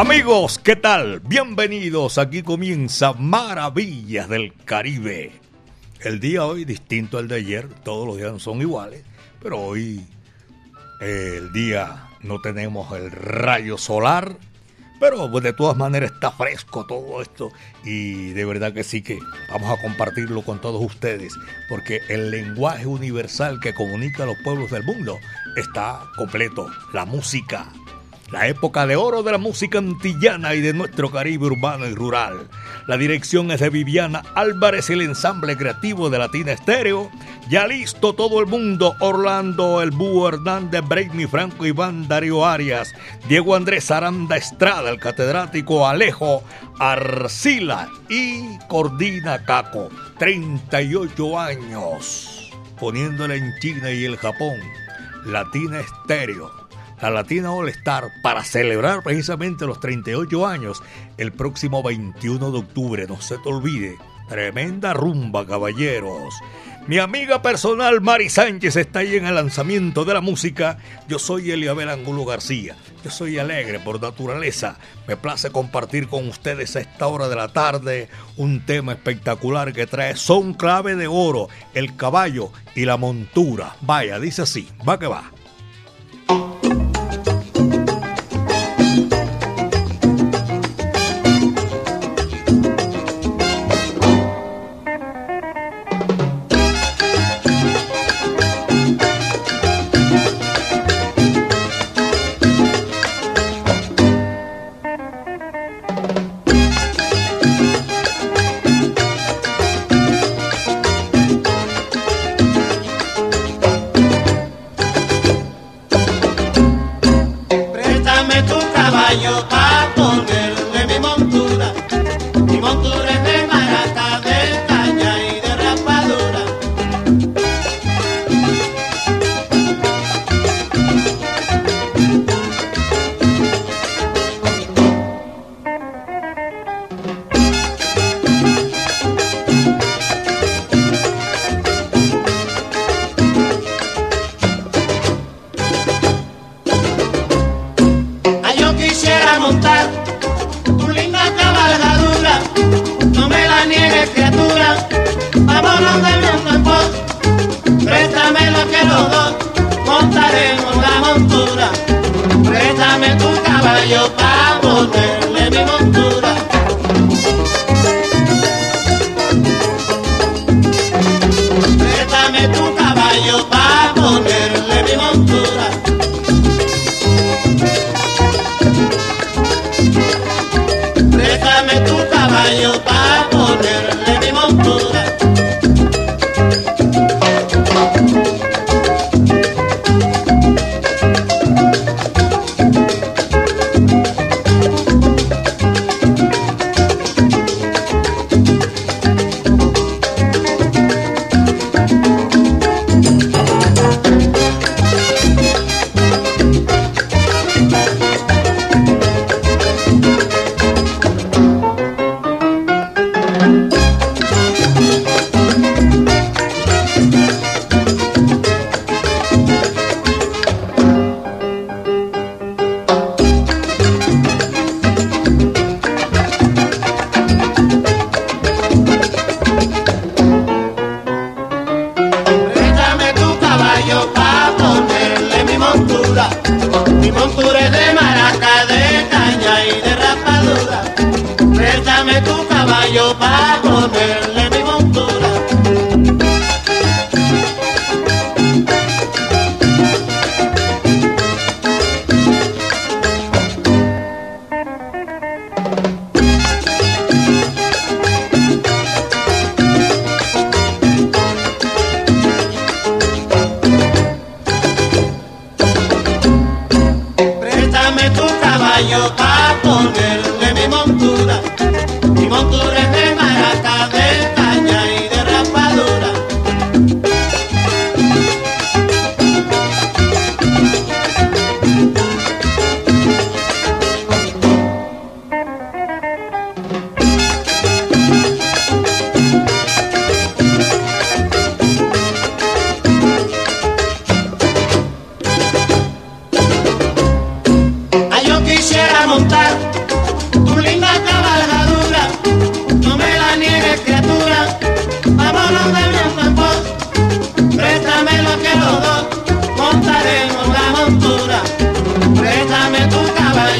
Amigos, ¿qué tal? Bienvenidos. Aquí comienza Maravillas del Caribe. El día hoy distinto al de ayer, todos los días son iguales, pero hoy el día no tenemos el rayo solar, pero pues, de todas maneras está fresco todo esto y de verdad que sí que vamos a compartirlo con todos ustedes, porque el lenguaje universal que comunica a los pueblos del mundo está completo, la música la época de oro de la música antillana y de nuestro Caribe urbano y rural. La dirección es de Viviana Álvarez y el ensamble creativo de Latina Estéreo. Ya listo todo el mundo, Orlando El Búho Hernández, Breakme Franco Iván Darío Arias, Diego Andrés Aranda Estrada, el catedrático Alejo Arcila y Cordina Caco, 38 años, poniéndole en China y el Japón. Latina Estéreo la Latina All Star para celebrar precisamente los 38 años el próximo 21 de octubre. No se te olvide. Tremenda rumba, caballeros. Mi amiga personal Mari Sánchez está ahí en el lanzamiento de la música. Yo soy Eliabel Angulo García. Yo soy alegre por naturaleza. Me place compartir con ustedes a esta hora de la tarde un tema espectacular que trae son clave de oro, el caballo y la montura. Vaya, dice así, va que va.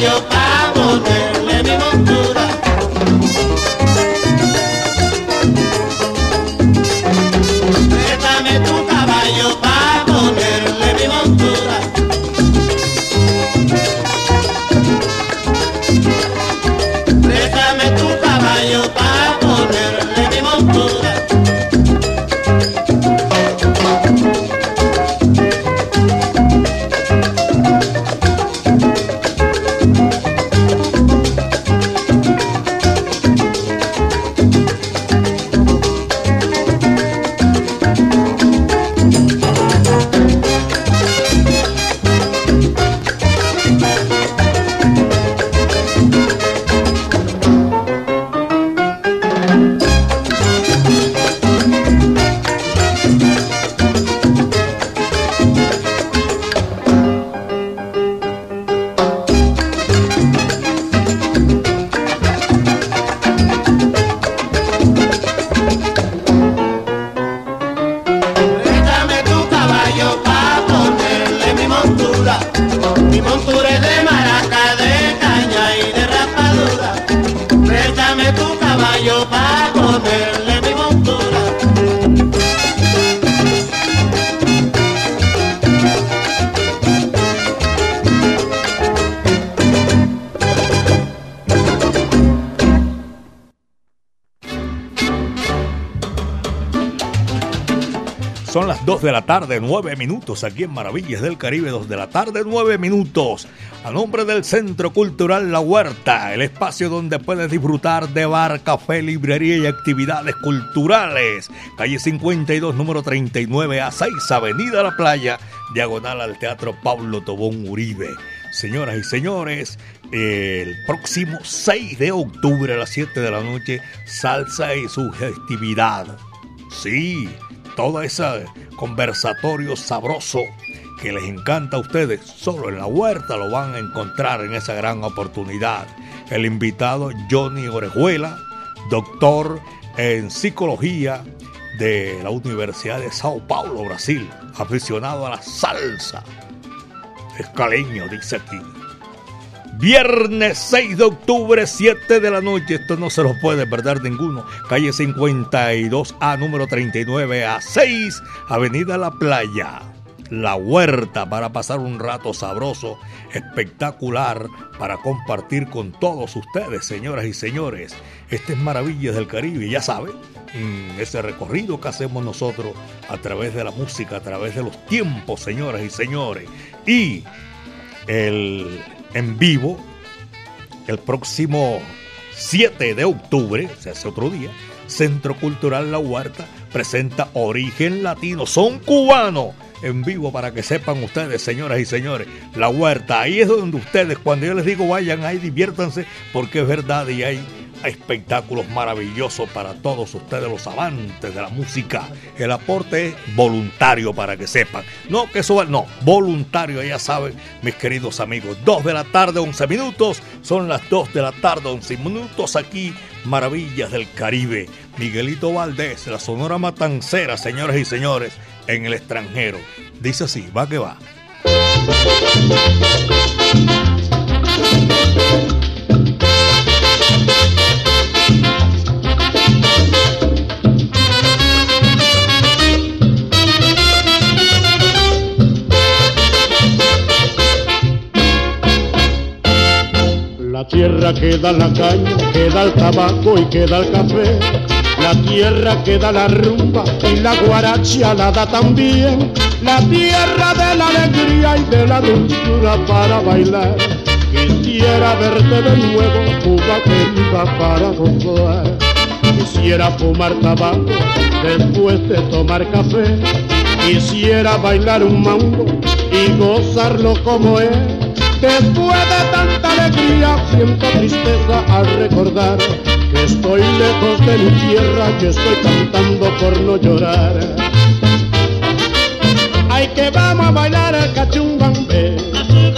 Caballo tarde, 9 minutos, aquí en Maravillas del Caribe, 2 de la tarde, 9 minutos. A nombre del Centro Cultural La Huerta, el espacio donde puedes disfrutar de bar, café, librería y actividades culturales. Calle 52, número 39 a 6, Avenida La Playa, diagonal al Teatro Pablo Tobón Uribe. Señoras y señores, el próximo 6 de octubre a las 7 de la noche, salsa y sugestividad. Sí, todo ese conversatorio sabroso que les encanta a ustedes, solo en la huerta lo van a encontrar en esa gran oportunidad. El invitado Johnny Orejuela, doctor en psicología de la Universidad de Sao Paulo, Brasil, aficionado a la salsa. Escaleño, dice aquí. Viernes 6 de octubre, 7 de la noche. Esto no se lo puede perder ninguno. Calle 52A, número 39 a 6, Avenida La Playa. La huerta para pasar un rato sabroso, espectacular, para compartir con todos ustedes, señoras y señores. Este es Maravillas del Caribe, ya saben, mm, ese recorrido que hacemos nosotros a través de la música, a través de los tiempos, señoras y señores. Y el en vivo el próximo 7 de octubre, se hace otro día, Centro Cultural La Huerta presenta Origen Latino, son cubanos. En vivo para que sepan ustedes, señoras y señores, la huerta, ahí es donde ustedes, cuando yo les digo vayan ahí, diviértanse, porque es verdad y hay espectáculos maravillosos para todos ustedes, los amantes de la música. El aporte es voluntario para que sepan. No que eso va, no, voluntario, ya saben, mis queridos amigos. 2 de la tarde, 11 minutos. Son las 2 de la tarde, 11 minutos aquí. Maravillas del Caribe. Miguelito Valdés, la Sonora Matancera, señores y señores, en el extranjero. Dice así, va que va. Tierra que da la caña, que da el tabaco y que da el café. La tierra que da la rumba y la guaracha la da también. La tierra de la alegría y de la dulzura para bailar. Quisiera verte de nuevo, Cuba para gozar. Quisiera fumar tabaco después de tomar café. Quisiera bailar un mambo y gozarlo como es. Después de tanta alegría siento tristeza al recordar que estoy lejos de mi tierra, que estoy cantando por no llorar. Ay que vamos a bailar el cachumbambe. Y.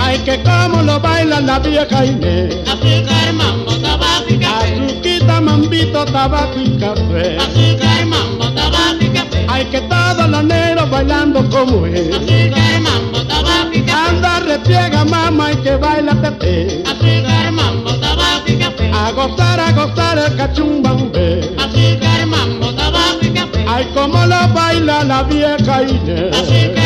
Ay que como lo baila la vieja Inés. Y. Azuquita, mambito, tabaco y café. Azúcar, mambo, tabaco y café. Ay que todos los negros bailando como es. Azúcar, mambo, y. Anda, repliega, mamá, y que baila tete. Azúcar, mambo, tabaco y café. A gozar, a gozar el cachumbambe. Azúcar, mambo, tabaco y café. Ay, como lo baila la vieja Inés. Azúcar,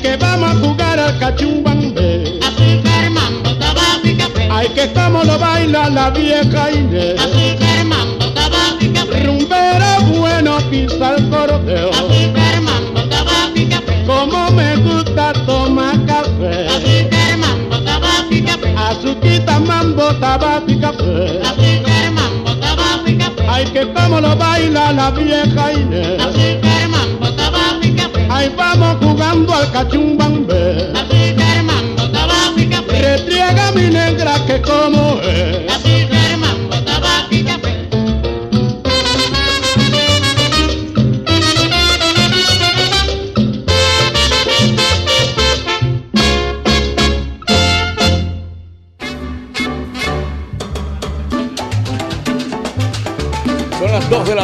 que vamos a jugar al cachumbambe. Azúcar, mambo, tabaco y café. Ay, que como lo baila la vieja Inés. Azúcar, mambo, tabaco y café. Rumbero bueno pisa el coroteo. Azúcar, mambo, tabaco y café. Como me gusta tomar café. Azúcar, mambo, tabaco y café. Azuquita, mambo, tabaco y café. Azúcar, mambo, tabaco y café. Ay, que como lo baila la vieja Inés. Tabaco Ay, vamos jugando al cachumbambe. Azúcar, mambo, tabaco y café. Retriega mi negra que como es.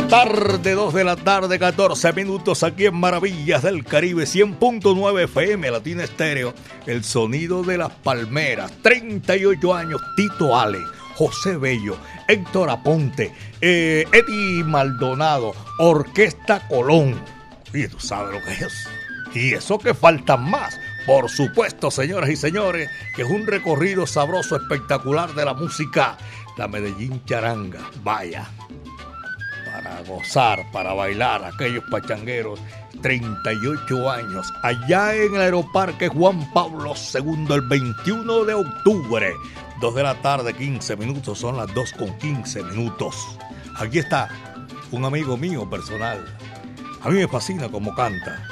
Tarde, 2 de la tarde, 14 minutos aquí en Maravillas del Caribe, 100.9 FM, Latina Estéreo, el sonido de las palmeras, 38 años, Tito Ale, José Bello, Héctor Aponte, eh, Eddie Maldonado, Orquesta Colón. Oye, tú sabes lo que es. Y eso que faltan más. Por supuesto, señoras y señores, que es un recorrido sabroso, espectacular de la música, la Medellín Charanga. Vaya, gozar, para bailar, aquellos pachangueros, 38 años, allá en el Aeroparque Juan Pablo II, el 21 de octubre, 2 de la tarde, 15 minutos, son las 2 con 15 minutos. Aquí está un amigo mío personal. A mí me fascina cómo canta.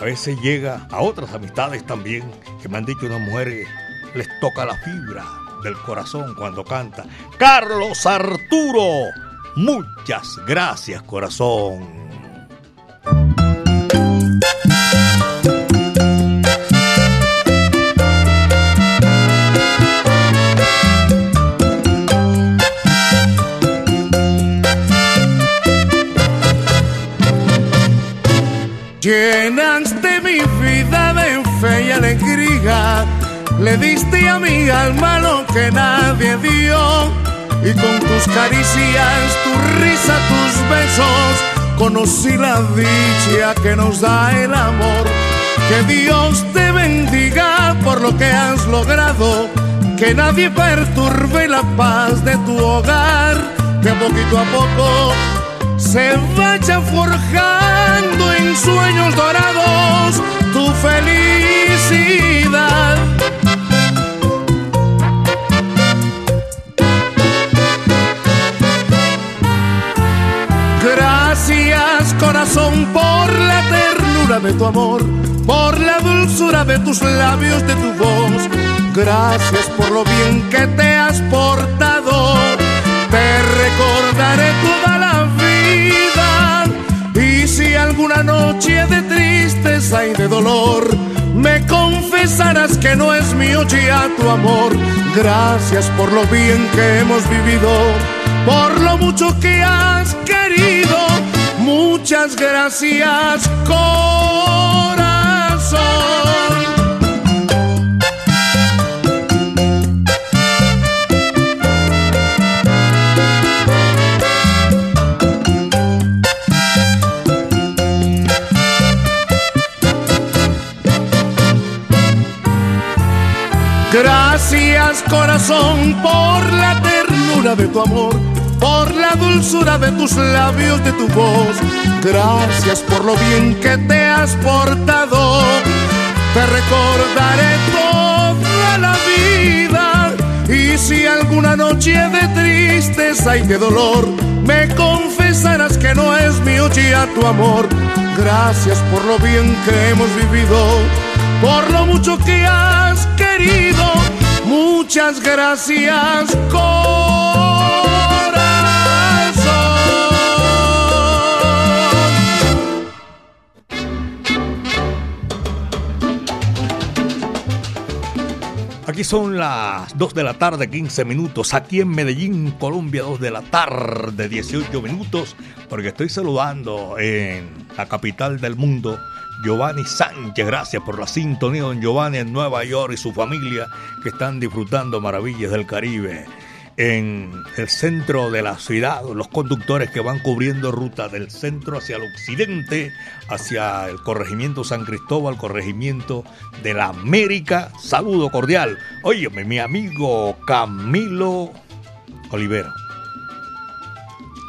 A veces llega a otras amistades también que me han dicho unas mujeres les toca la fibra del corazón cuando canta. Carlos Arturo. Muchas gracias, corazón. Llenaste mi vida de fe y alegría, le diste a mi alma lo que nadie dio. Y con tus caricias, tu risa, tus besos, conocí la dicha que nos da el amor. Que Dios te bendiga por lo que has logrado, que nadie perturbe la paz de tu hogar, que poquito a poco se vaya forjando en sueños dorados tu felicidad. Gracias corazón por la ternura de tu amor, por la dulzura de tus labios, de tu voz. Gracias por lo bien que te has portado. Te recordaré toda la vida. Y si alguna noche de tristeza y de dolor me confesarás que no es mío ya tu amor, gracias por lo bien que hemos vivido, por lo mucho que has querido. Muchas gracias, corazón. Gracias corazón por la ternura de tu amor, por la dulzura de tus labios, de tu voz. Gracias por lo bien que te has portado. Te recordaré toda la vida. Y si alguna noche de tristeza y de dolor me confesarás que no es mío ya tu amor, gracias por lo bien que hemos vivido, por lo mucho que has querido. Muchas gracias, Aquí son las 2 de la tarde, 15 minutos. Aquí en Medellín, Colombia, 2 de la tarde, 18 minutos. Porque estoy saludando en la capital del mundo, Giovanni Sánchez. Gracias por la sintonía, don Giovanni, en Nueva York y su familia que están disfrutando maravillas del Caribe en el centro de la ciudad, los conductores que van cubriendo ruta del centro hacia el occidente, hacia el corregimiento San Cristóbal, corregimiento de la América. Saludo cordial. Óyeme, mi amigo Camilo Olivero.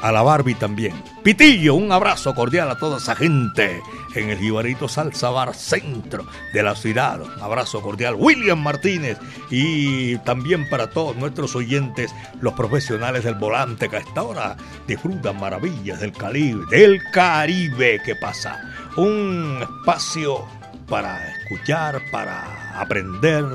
A la Barbie también. Pitillo, un abrazo cordial a toda esa gente en el Jibarito Salsa Bar Centro de la ciudad. Un abrazo cordial. William Martínez y también para todos nuestros oyentes, los profesionales del volante que a esta hora disfrutan maravillas del Caribe, del Caribe que pasa. Un espacio para escuchar, para aprender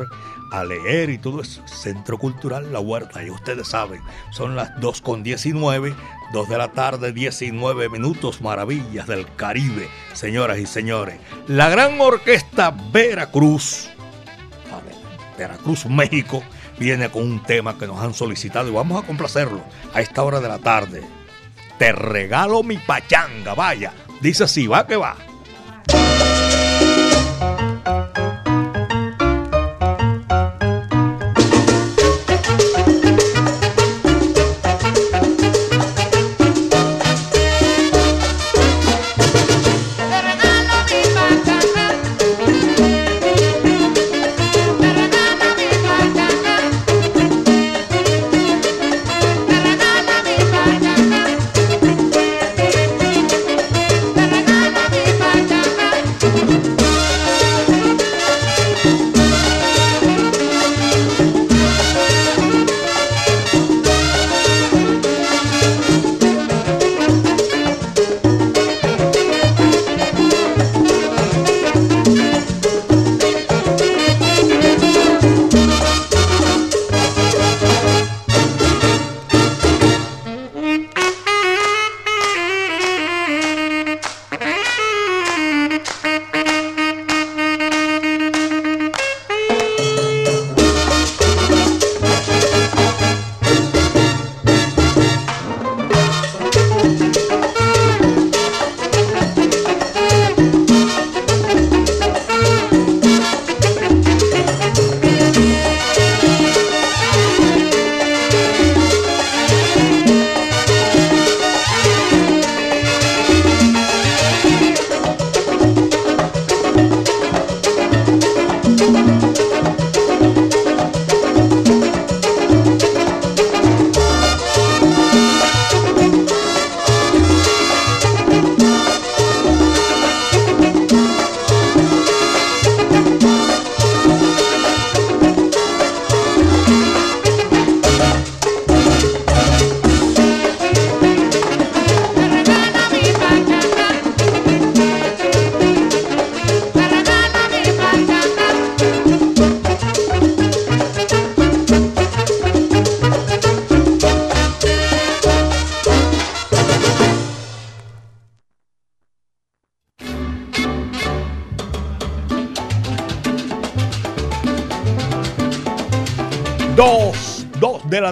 a leer y todo eso. Centro Cultural La Huerta, y ustedes saben, son las 2 con 19, 2 de la tarde, 19 minutos, maravillas del Caribe, señoras y señores. La gran orquesta Veracruz, Veracruz, México, viene con un tema que nos han solicitado y vamos a complacerlo a esta hora de la tarde. Te regalo mi pachanga, vaya. Dice así, va que va.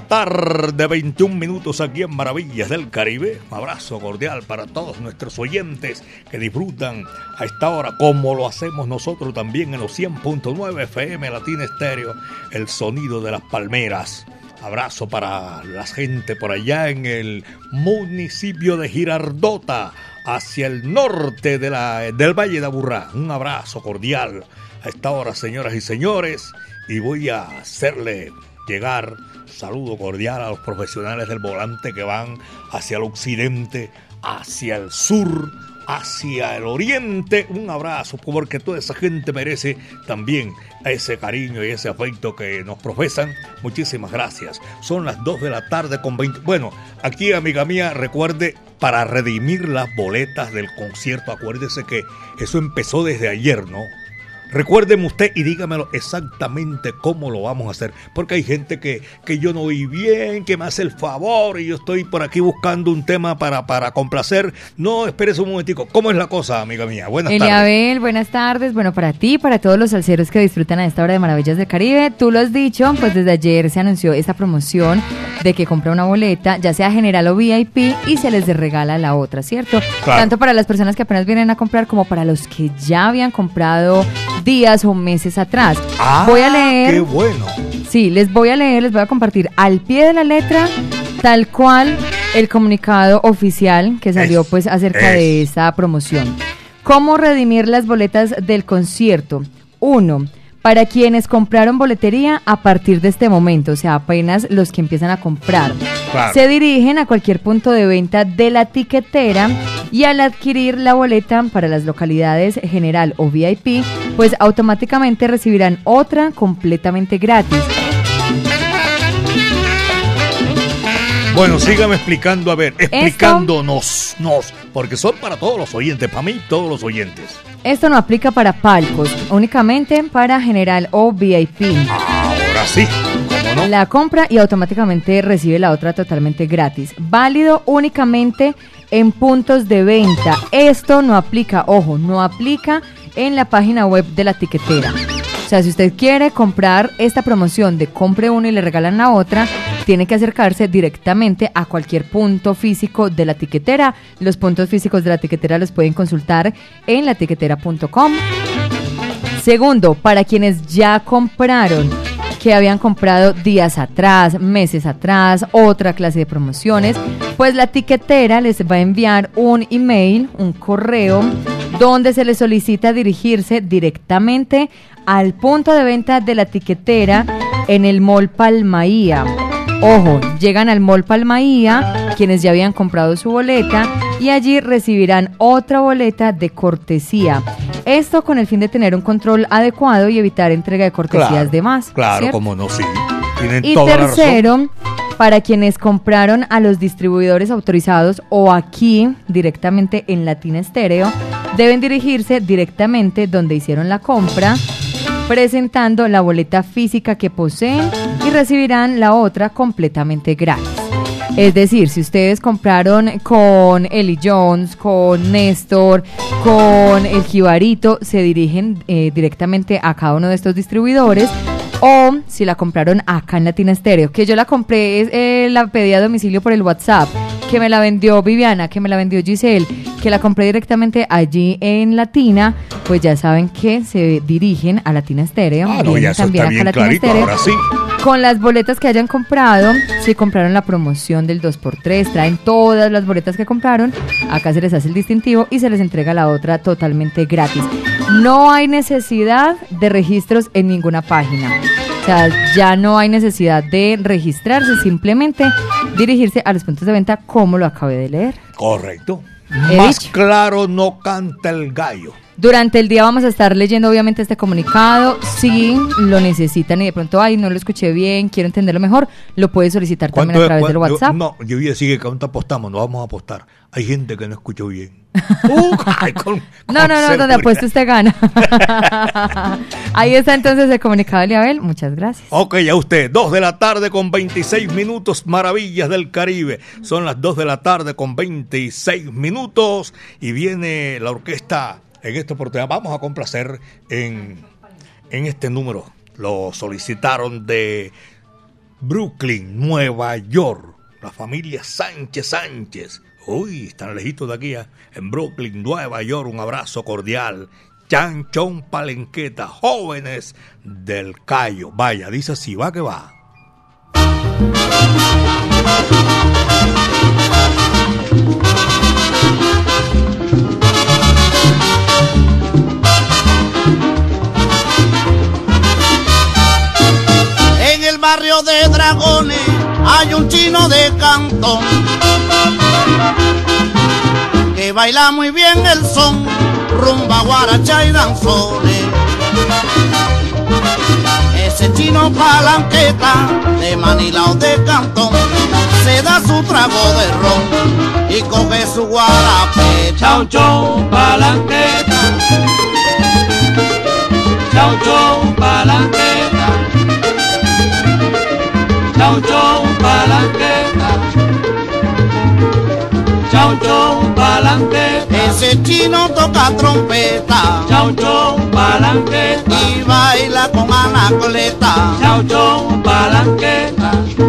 Tarde, 21 minutos aquí en Maravillas del Caribe. Un abrazo cordial para todos nuestros oyentes que disfrutan a esta hora, como lo hacemos nosotros también en los 100.9 FM Latina Estéreo, el sonido de las palmeras. Abrazo para la gente por allá en el municipio de Girardota, hacia el norte de la, del Valle de Aburrá. Un abrazo cordial a esta hora, señoras y señores, y voy a hacerle llegar saludo cordial a los profesionales del volante que van hacia el occidente, hacia el sur, hacia el oriente. Un abrazo, porque toda esa gente merece también ese cariño y ese afecto que nos profesan. Muchísimas gracias. Son las 2 de la tarde con 20. Bueno, aquí, amiga mía, recuerde para redimir las boletas del concierto. Acuérdese que eso empezó desde ayer, ¿no? Recuérdeme usted y dígamelo exactamente cómo lo vamos a hacer. Porque hay gente que, que yo no oí bien, que me hace el favor y yo estoy por aquí buscando un tema para, para complacer. No, espérese un momentico. ¿Cómo es la cosa, amiga mía? Buenas Eliabel, tardes. buenas tardes. Bueno, para ti, para todos los salseros que disfrutan a esta hora de Maravillas del Caribe, tú lo has dicho, pues desde ayer se anunció esta promoción de que compra una boleta, ya sea general o VIP, y se les regala la otra, ¿cierto? Tanto para las personas que apenas vienen a comprar como para los que ya habían comprado días o meses atrás. Ah, voy a leer. Qué bueno. Sí, les voy a leer, les voy a compartir al pie de la letra tal cual el comunicado oficial que salió pues acerca de esta promoción. ¿Cómo redimir las boletas del concierto? Uno, para quienes compraron boletería a partir de este momento, o sea, apenas los que empiezan a comprar. Se dirigen a cualquier punto de venta de la tiquetera y al adquirir la boleta para las localidades general o VIP, pues automáticamente recibirán otra completamente gratis. Bueno, sígame explicando, a ver, explicándonos, nos, porque son para todos los oyentes, para mí todos los oyentes. Esto no aplica para palcos, únicamente para general o VIP. Ahora sí. La compra y automáticamente recibe la otra totalmente gratis. Válido únicamente en puntos de venta. Esto no aplica, ojo, no aplica en la página web de la tiquetera. O sea, si usted quiere comprar esta promoción de compre uno y le regalan la otra, tiene que acercarse directamente a cualquier punto físico de la tiquetera. Los puntos físicos de la tiquetera los pueden consultar en latiquetera.com. Segundo, para quienes ya compraron que habían comprado días atrás, meses atrás, otra clase de promociones, pues la tiquetera les va a enviar un email, un correo, donde se les solicita dirigirse directamente al punto de venta de la tiquetera en el Mall Palmaía. Ojo, llegan al Mall Palmaía quienes ya habían comprado su boleta y allí recibirán otra boleta de cortesía. Esto con el fin de tener un control adecuado y evitar entrega de cortesías de más. Claro, como no, sí. y tercero, para quienes compraron a los distribuidores autorizados o aquí directamente en Latina Estéreo, deben dirigirse directamente donde hicieron la compra presentando la boleta física que poseen y recibirán la otra completamente gratis. Es decir, si ustedes compraron con Eli Jones, con Néstor, con el Jibarito, se dirigen eh, directamente a cada uno de estos distribuidores. O si la compraron acá en Latina Estéreo, que yo la compré, eh, la pedí a domicilio por el WhatsApp, que me la vendió Viviana, que me la vendió Giselle, que la compré directamente allí en Latina, pues ya saben que se dirigen a Latina Estéreo. Ah, no, ya también está bien. Ahora sí. Con las boletas que hayan comprado, si compraron la promoción del 2x3, traen todas las boletas que compraron, acá se les hace el distintivo y se les entrega la otra totalmente gratis. No hay necesidad de registros en ninguna página. O sea, ya no hay necesidad de registrarse, simplemente dirigirse a los puntos de venta como lo acabé de leer. Correcto. Más claro no canta el gallo. Durante el día vamos a estar leyendo obviamente este comunicado. Si lo necesitan y de pronto, ay, no lo escuché bien, quiero entenderlo mejor, lo puede solicitar también a través del WhatsApp. no, yo voy a decir que cuando apostamos, no vamos a apostar. Hay gente que no escuchó bien. no, no, no, donde apuesto usted gana. Ahí está entonces el comunicado de Abel. Muchas gracias. Ok, a usted. Dos de la tarde con 26 minutos. Maravillas del Caribe. Son las dos de la tarde con 26 minutos. Y viene la orquesta en esta oportunidad. Vamos a complacer en, en este número. Lo solicitaron de Brooklyn, Nueva York. La familia Sánchez Sánchez. Uy, están lejitos de aquí, ¿eh? en Brooklyn, Nueva York. Un abrazo cordial. Chanchón Palenqueta, jóvenes del Cayo. Vaya, dice así, va que va. Barrio de Dragones hay un chino de cantón que baila muy bien el son, rumba, guaracha y danzones. Ese chino palanqueta de Manila o de Cantón se da su trago de ron y coge su guarape. Chau chau palanqueta, chau chau palanqueta, chau chau palanqueta, chau chau palanqueta. Ese chino toca trompeta Chau chau palanqueta, y baila con anacoleta. chau chau palanqueta.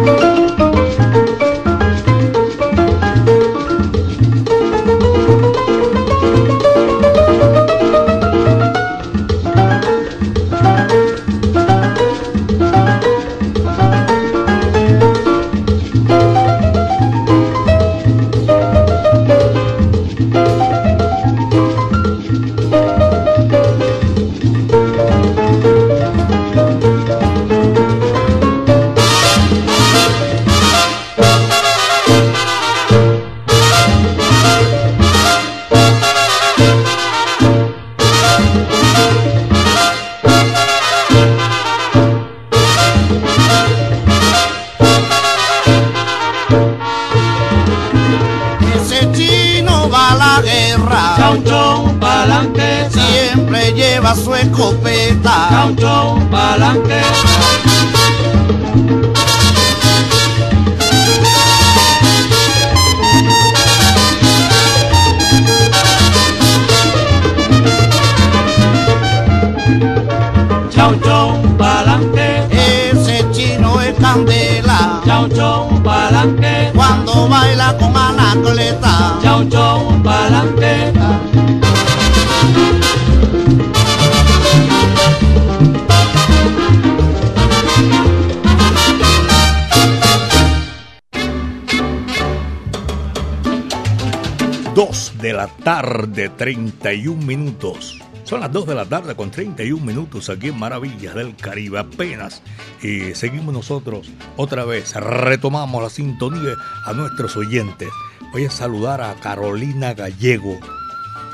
31 minutos. Son las 2 de la tarde con 31 minutos aquí en Maravillas del Caribe apenas. Y seguimos nosotros otra vez, retomamos la sintonía a nuestros oyentes. Voy a saludar a Carolina Gallego,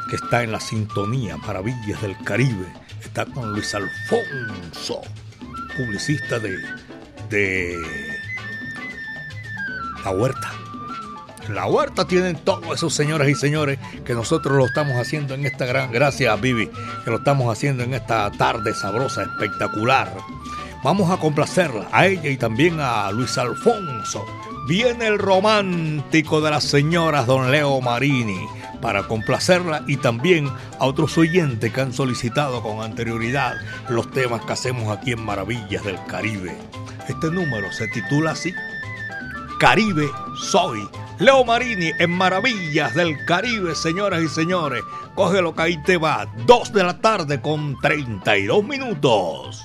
que está en la sintonía Maravillas del Caribe. Está con Luis Alfonso, publicista de, de La Huerta. La huerta tienen todos esos señores y señores que nosotros lo estamos haciendo en esta gran. Gracias, Vivi, que lo estamos haciendo en esta tarde sabrosa, espectacular. Vamos a complacerla a ella y también a Luis Alfonso. Viene el romántico de las señoras Don Leo Marini para complacerla y también a otros oyentes que han solicitado con anterioridad los temas que hacemos aquí en Maravillas del Caribe. Este número se titula así. Caribe soy. Leo Marini en Maravillas del Caribe, señoras y señores. Cógelo que ahí te va. Dos de la tarde con 32 minutos.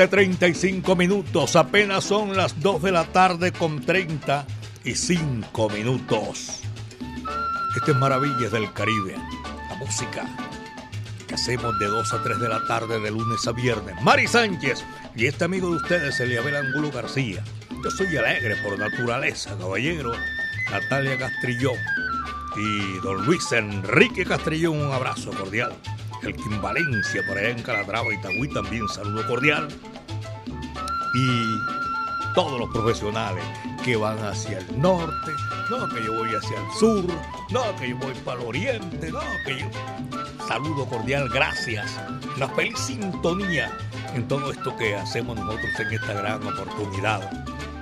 tarde, 35 minutos. Apenas son las 2 de la tarde con 35 minutos. Este es Maravillas del Caribe. La música que hacemos de 2 a 3 de la tarde de lunes a viernes. Mari Sánchez y este amigo de ustedes, Eliabel Angulo García. Yo soy alegre por naturaleza, caballero. Natalia Castrillón y don Luis Enrique Castrillón, un abrazo cordial. El Kim Valencia por allá en Calatrava y Tagüí también saludo cordial. Y todos los profesionales que van hacia el norte, no que yo voy hacia el sur, no que yo voy para el oriente, no que yo... Saludo cordial, gracias. Una feliz sintonía en todo esto que hacemos nosotros en esta gran oportunidad.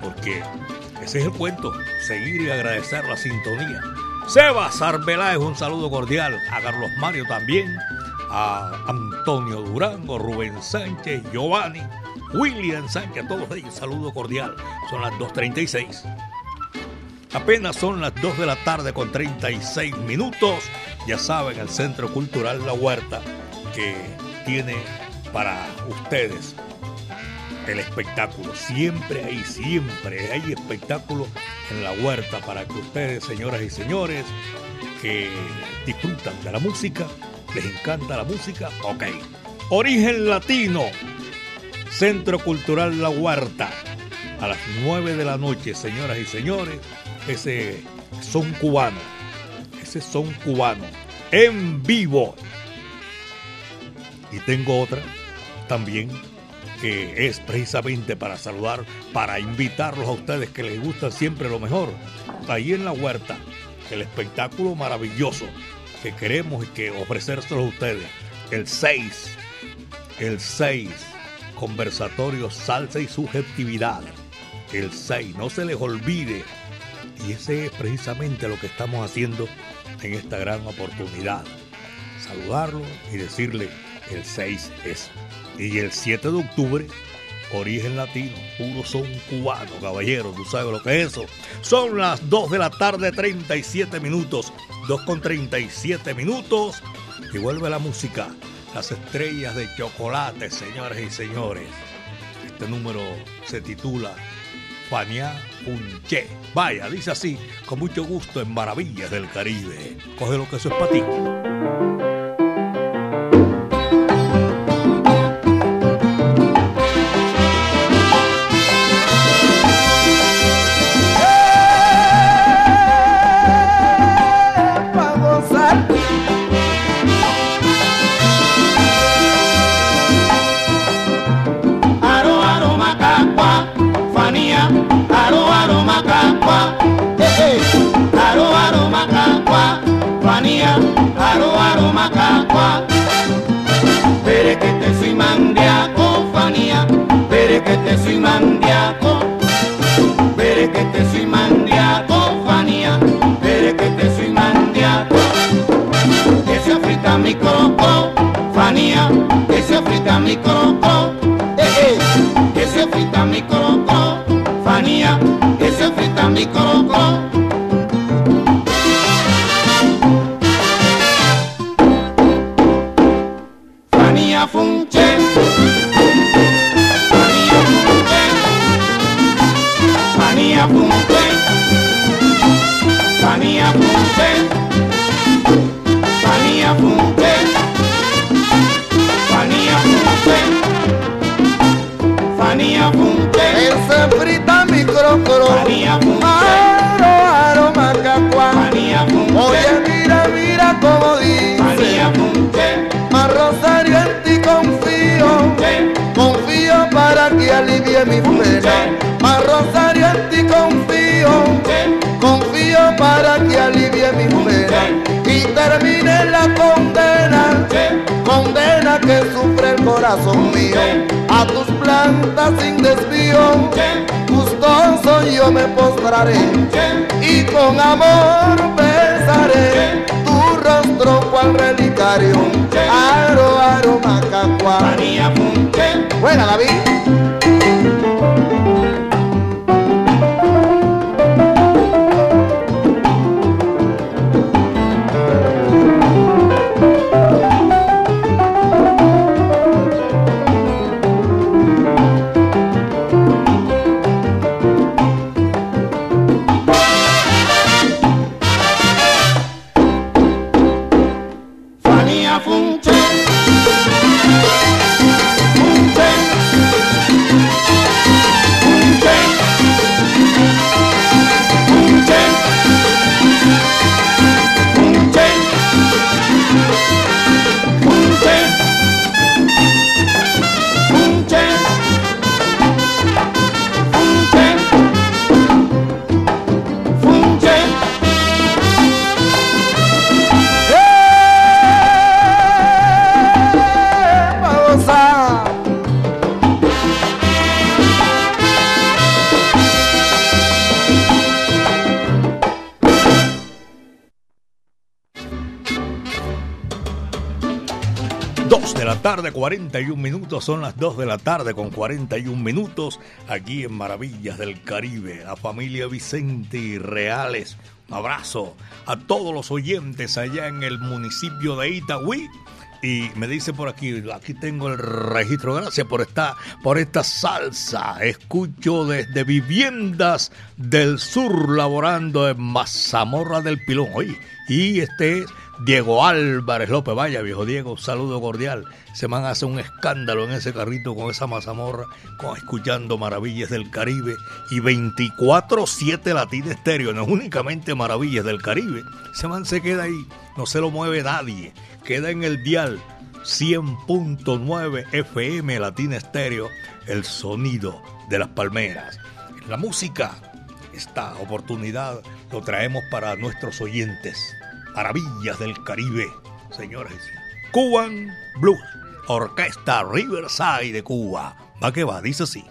Porque ese es el cuento, seguir y agradecer la sintonía. Sebas Arbeláez, un saludo cordial. A Carlos Mario también. A Antonio Durango, Rubén Sánchez, Giovanni, William Sánchez, a todos ellos, saludo cordial. Son las 2.36. Apenas son las 2 de la tarde con 36 minutos. Ya saben, el Centro Cultural La Huerta que tiene para ustedes el espectáculo. Siempre hay, siempre hay espectáculo en la huerta para que ustedes, señoras y señores, que disfrutan de la música, les encanta la música, ok. Origen Latino, Centro Cultural La Huerta, a las 9 de la noche, señoras y señores, ese son cubano, ese son cubano, en vivo. Y tengo otra también que es precisamente para saludar, para invitarlos a ustedes que les gusta siempre lo mejor. Ahí en la huerta, el espectáculo maravilloso que queremos y que ofrecérselo a ustedes. El 6, el 6, conversatorio, salsa y subjetividad. El 6, no se les olvide. Y ese es precisamente lo que estamos haciendo en esta gran oportunidad. Saludarlo y decirle, el 6 es. Y el 7 de octubre, origen latino, puro son cubano, caballero, tú sabes lo que es eso. Son las 2 de la tarde, 37 minutos, 2 con 37 minutos. Y vuelve la música, las estrellas de chocolate, señores y señores. Este número se titula Fania Punche. Vaya, dice así, con mucho gusto en Maravillas del Caribe. Coge lo que eso es para ti. Afrita mi croco. Eh, eh, que se afrita mi croco, fanía, que se afrita mi croco. Yo me postraré y con amor besaré tu rostro cual relicario, aro, aro, macacua. Buena David. 41 minutos. Son las 2 de la tarde con 41 minutos aquí en Maravillas del Caribe. La familia Vicente y Reales. Un abrazo a todos los oyentes allá en el municipio de Itagüí. Y me dice por aquí, aquí tengo el registro, gracias por esta, por esta salsa. Escucho desde Viviendas del Sur laborando en Mazamorra del Pilón. Oye, y este es Diego Álvarez López. Vaya, viejo Diego, saludo cordial. Se man hace un escándalo en ese carrito con esa mazamorra, con, escuchando Maravillas del Caribe y 24-7 Latina Estéreo. No es únicamente Maravillas del Caribe. Ese man se queda ahí, no se lo mueve nadie. Queda en el dial 100.9 FM Latina Estéreo, el sonido de las palmeras. La música, esta oportunidad lo traemos para nuestros oyentes. Maravillas del Caribe, señores. Cuban Blues, Orquesta Riverside de Cuba. Va que va, dice así.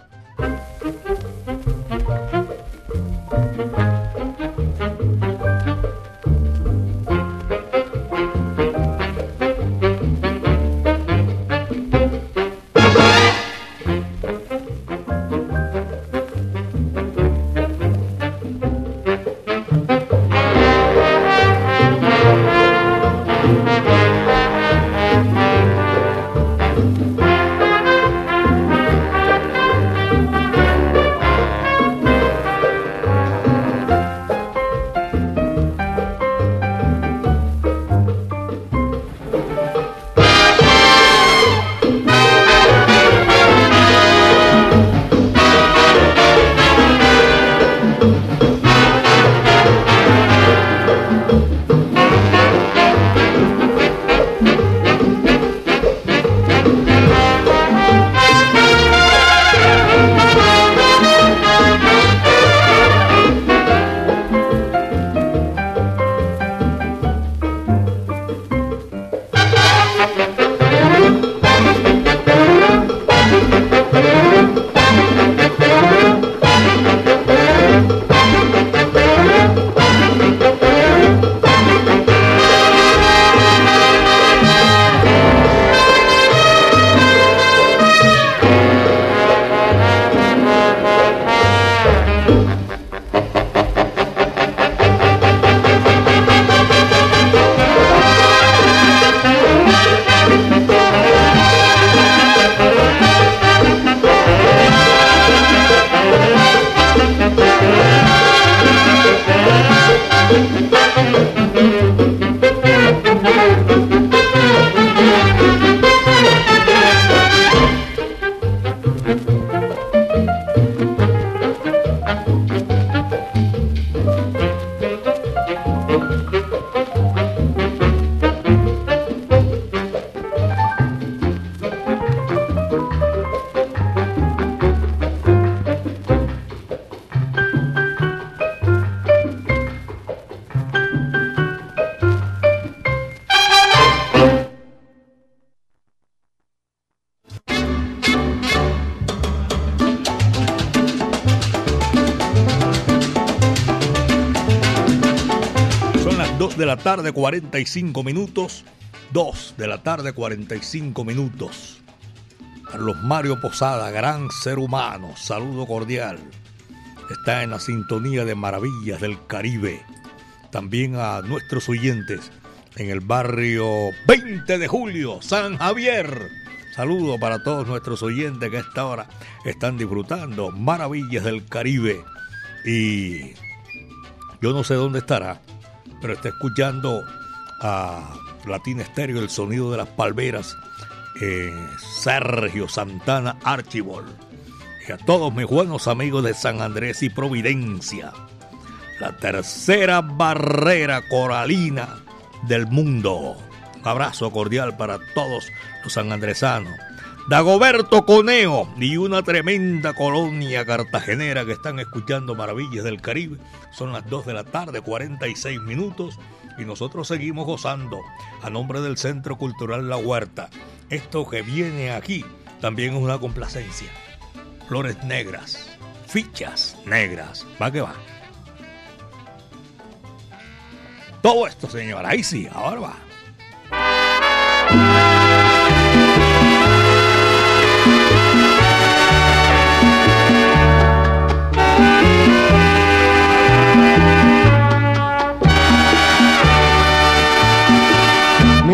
Tarde 45 minutos. 2 de la tarde 45 minutos. Carlos Mario Posada, gran ser humano, saludo cordial. Está en la sintonía de Maravillas del Caribe. También a nuestros oyentes en el barrio 20 de julio, San Javier. Saludo para todos nuestros oyentes que a esta hora están disfrutando Maravillas del Caribe. Y yo no sé dónde estará, pero está escuchando a Latina Estéreo, el sonido de las palmeras, eh, Sergio Santana Archibald. Y a todos mis buenos amigos de San Andrés y Providencia. La tercera barrera coralina del mundo. Un abrazo cordial para todos los sanandresanos. Dagoberto Coneo y una tremenda colonia cartagenera que están escuchando Maravillas del Caribe. Son las 2 de la tarde, 46 minutos, y nosotros seguimos gozando a nombre del Centro Cultural La Huerta. Esto que viene aquí también es una complacencia. Flores negras, fichas negras. Va que va. Todo esto, señora, ahí sí, ahora va.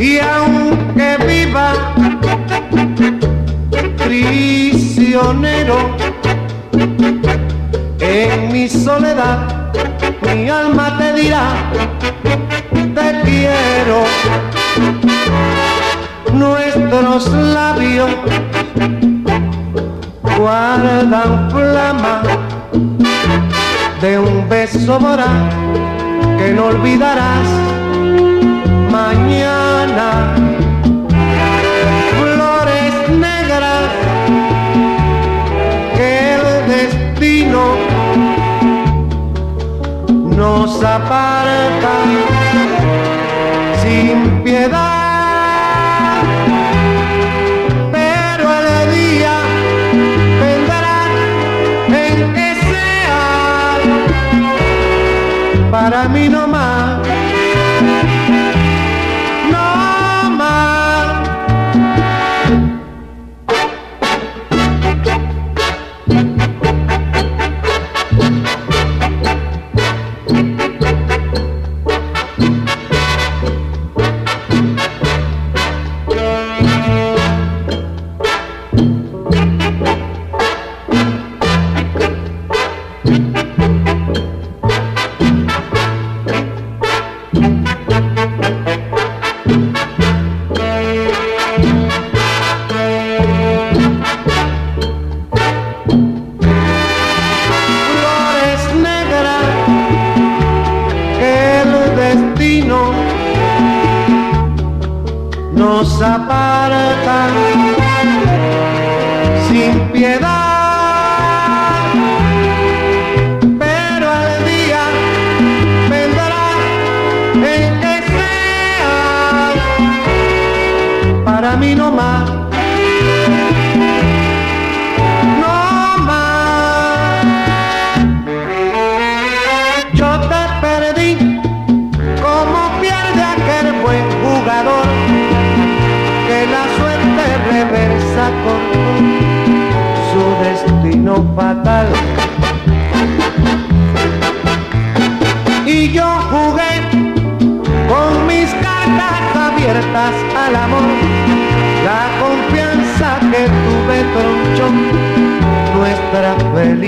Y aunque viva prisionero en mi soledad, mi alma te dirá, te quiero. Nuestros labios guardan flama de un beso voraz que no olvidarás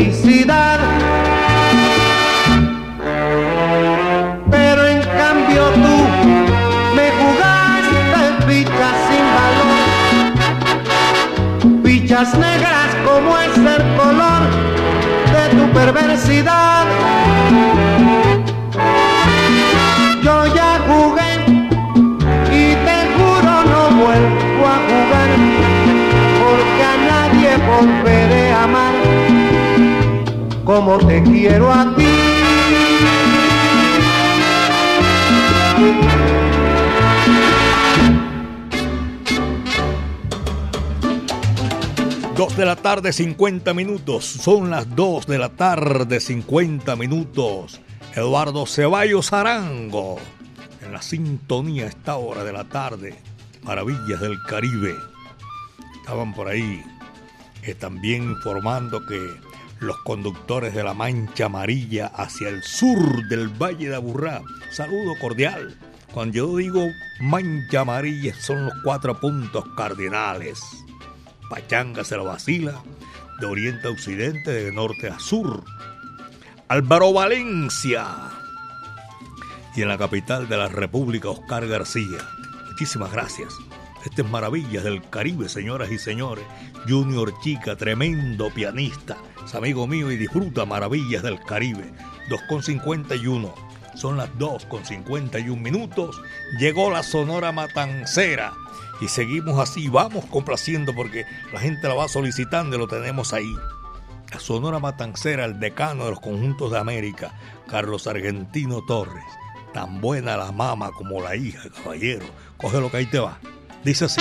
felicidad. Pero en cambio tú me jugaste fichas sin valor, fichas negras como es el color de tu perversidad. Como te quiero a ti. Dos de la tarde, 50 minutos. Son las dos de la tarde, 50 minutos. Eduardo Ceballos Arango. En la sintonía a esta hora de la tarde. Maravillas del Caribe. Estaban por ahí eh, también informando que los conductores de la Mancha Amarilla hacia el sur del Valle de Aburrá. Saludo cordial. Cuando yo digo Mancha Amarilla son los cuatro puntos cardinales. Pachanga se lo vacila, de oriente a occidente, de norte a sur. Álvaro Valencia. Y en la capital de la República, Oscar García. Muchísimas gracias. Este es Maravillas del Caribe, señoras y señores. Junior Chica, tremendo pianista. Es amigo mío y disfruta Maravillas del Caribe. 2,51. Son las 2,51 minutos. Llegó la Sonora Matancera. Y seguimos así, vamos complaciendo porque la gente la va solicitando y lo tenemos ahí. La Sonora Matancera, el decano de los conjuntos de América, Carlos Argentino Torres. Tan buena la mama como la hija, caballero. Coge lo que ahí te va. Dice así.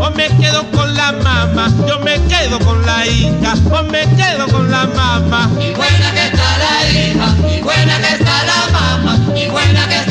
o me quedo con la mamá. Yo me quedo con la hija, o me quedo con la mamá. Y buena que está la hija, y buena que está la mamá, y buena que está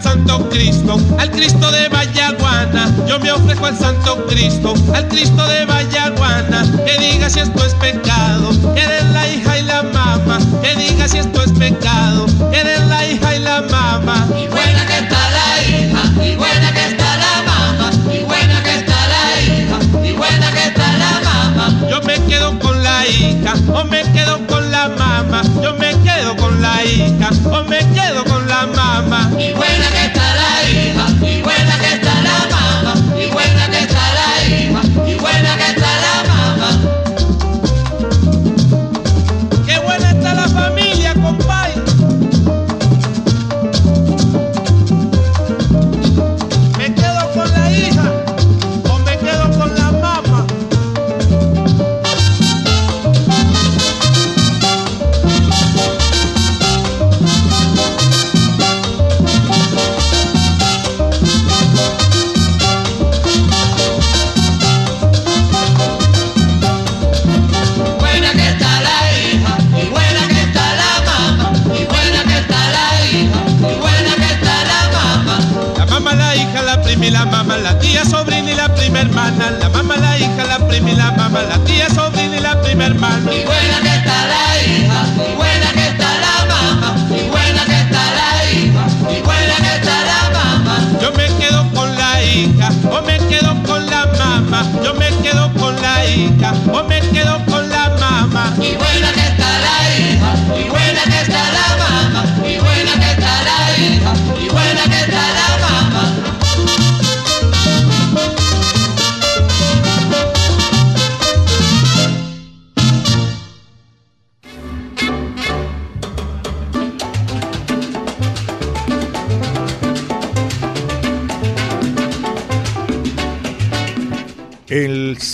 al Santo Cristo, al Cristo de Vallaguana. Yo me ofrezco al Santo Cristo, al Cristo de Vallaguana. Que diga si esto es pecado, eres la hija y la mamá. Que diga si esto es pecado, eres la hija y la mamá. Y buena que está la hija, y buena que está la mamá, y buena que está la hija, y buena que está la mamá. Yo me quedo con la hija, o me quedo con la mamá. Yo me quedo con la hija, o me quedo con la mamá. Y buena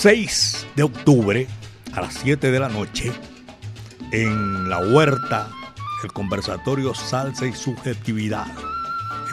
6 de octubre a las 7 de la noche en la huerta el conversatorio Salsa y Subjetividad.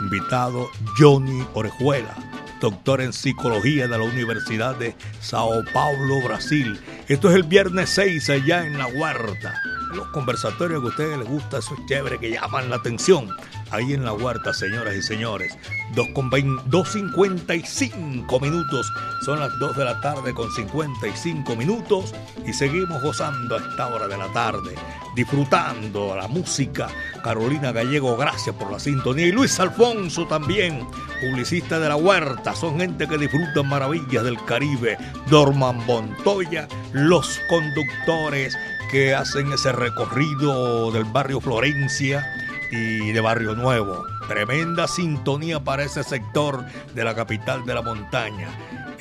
Invitado Johnny Orejuela, doctor en psicología de la Universidad de Sao Paulo, Brasil. Esto es el viernes 6 allá en la huerta. los conversatorios que a ustedes les gusta, esos chéveres que llaman la atención. Ahí en la huerta, señoras y señores. 2.55 minutos. Son las 2 de la tarde con 55 minutos. Y seguimos gozando a esta hora de la tarde. Disfrutando la música. Carolina Gallego, gracias por la sintonía. Y Luis Alfonso también, publicista de la huerta. Son gente que disfrutan maravillas del Caribe. Dorman Montoya, los conductores que hacen ese recorrido del barrio Florencia y de Barrio Nuevo. Tremenda sintonía para ese sector de la capital de la montaña.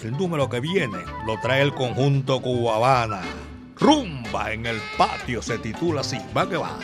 El número que viene lo trae el conjunto Cubana. Rumba en el patio se titula así. Va que va.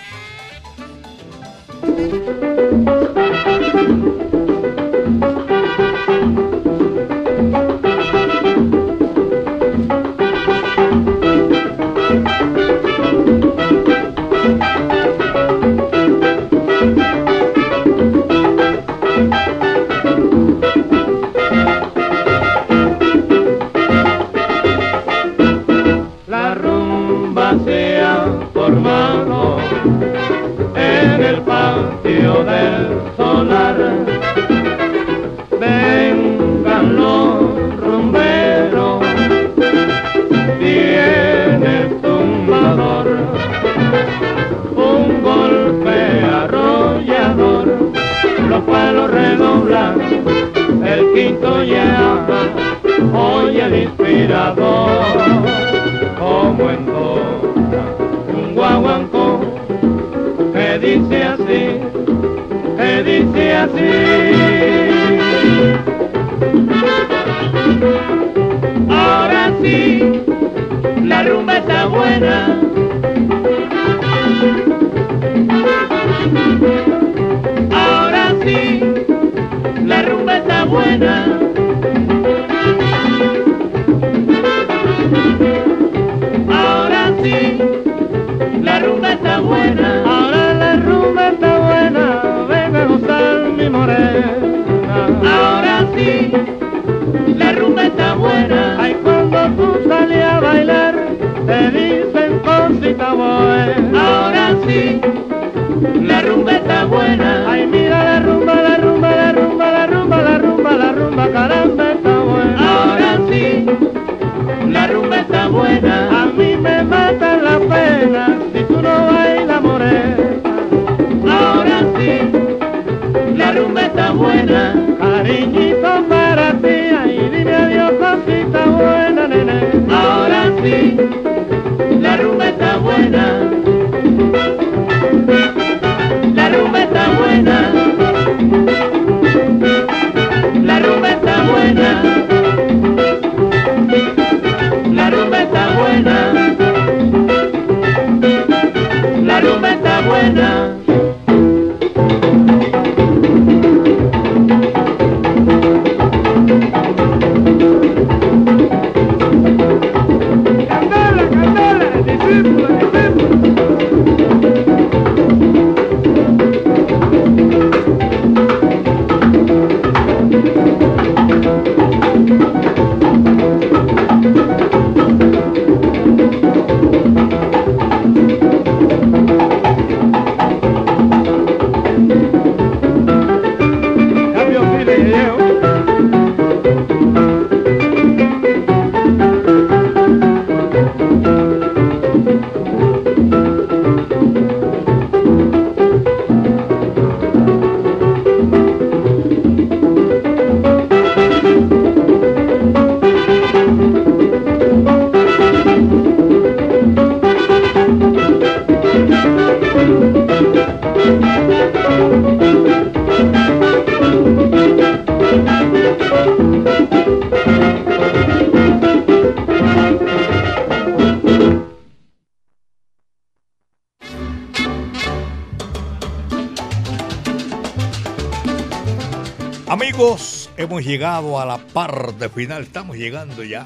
Llegado a la parte final, estamos llegando ya.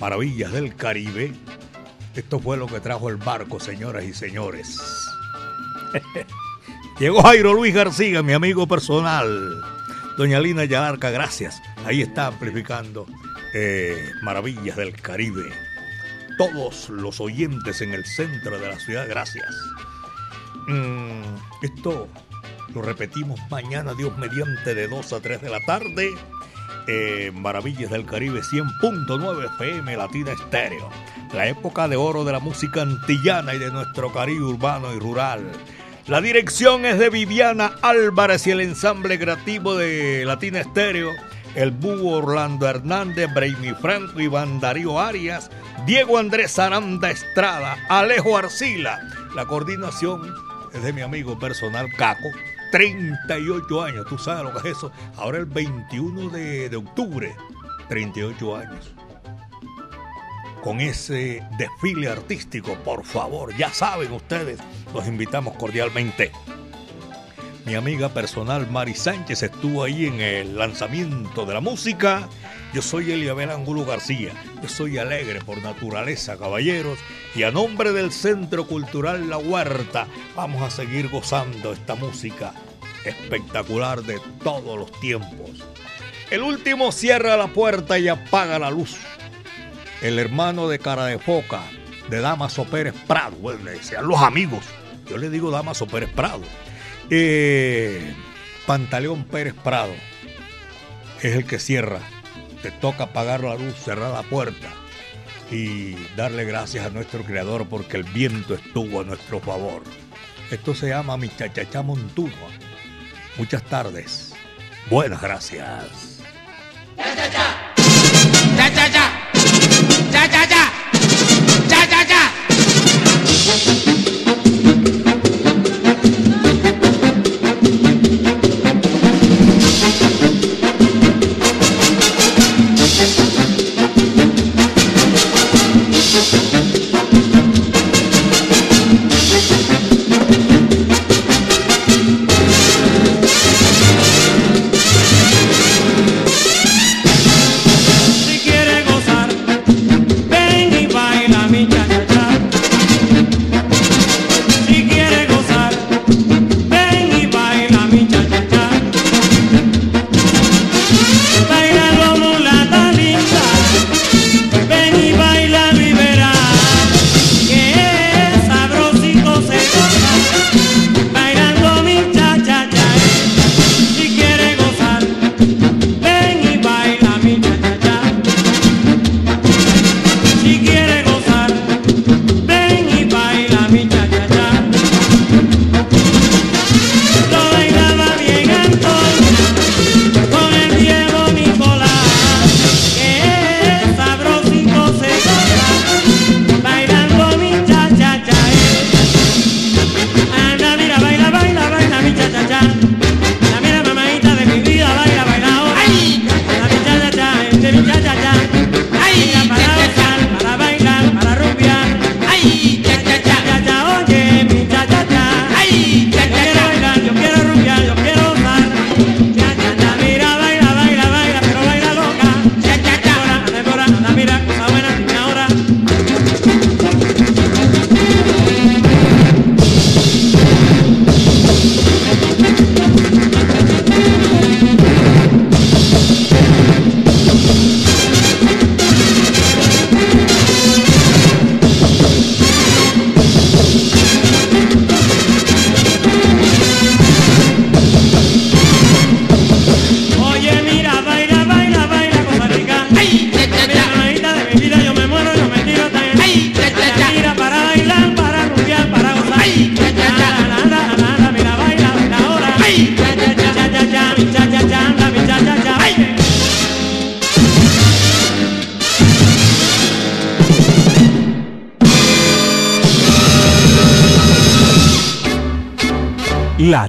Maravillas del Caribe. Esto fue lo que trajo el barco, señoras y señores. Llegó Jairo Luis García, mi amigo personal. Doña Lina Yalarca, gracias. Ahí está amplificando eh, Maravillas del Caribe. todos los oyentes en el centro de la ciudad. Gracias. Mm, esto lo repetimos mañana, Dios mediante, de 2 a 3 de la tarde. Eh, Maravillas del Caribe 100.9 FM Latina Estéreo. La época de oro de la música antillana y de nuestro Caribe urbano y rural. La dirección es de Viviana Álvarez y el ensamble creativo de Latina Estéreo. El Búho Orlando Hernández, Braimi Franco, Iván Darío Arias, Diego Andrés Aranda Estrada, Alejo Arcila. La coordinación es de mi amigo personal Caco. 38 años, tú sabes lo que es eso. Ahora el 21 de, de octubre, 38 años. Con ese desfile artístico, por favor, ya saben ustedes, los invitamos cordialmente. Mi amiga personal Mari Sánchez estuvo ahí en el lanzamiento de la música. Yo soy Eliabel Angulo García. Yo soy alegre por naturaleza, caballeros. Y a nombre del Centro Cultural La Huerta, vamos a seguir gozando esta música espectacular de todos los tiempos. El último cierra la puerta y apaga la luz. El hermano de cara de foca, de Damaso Pérez Prado, bueno, le los amigos. Yo le digo Damaso Pérez Prado. Eh, Pantaleón Pérez Prado es el que cierra. Te toca apagar la luz, cerrar la puerta y darle gracias a nuestro creador porque el viento estuvo a nuestro favor. Esto se llama Mi Chachachá Montuno. Muchas tardes. Buenas gracias.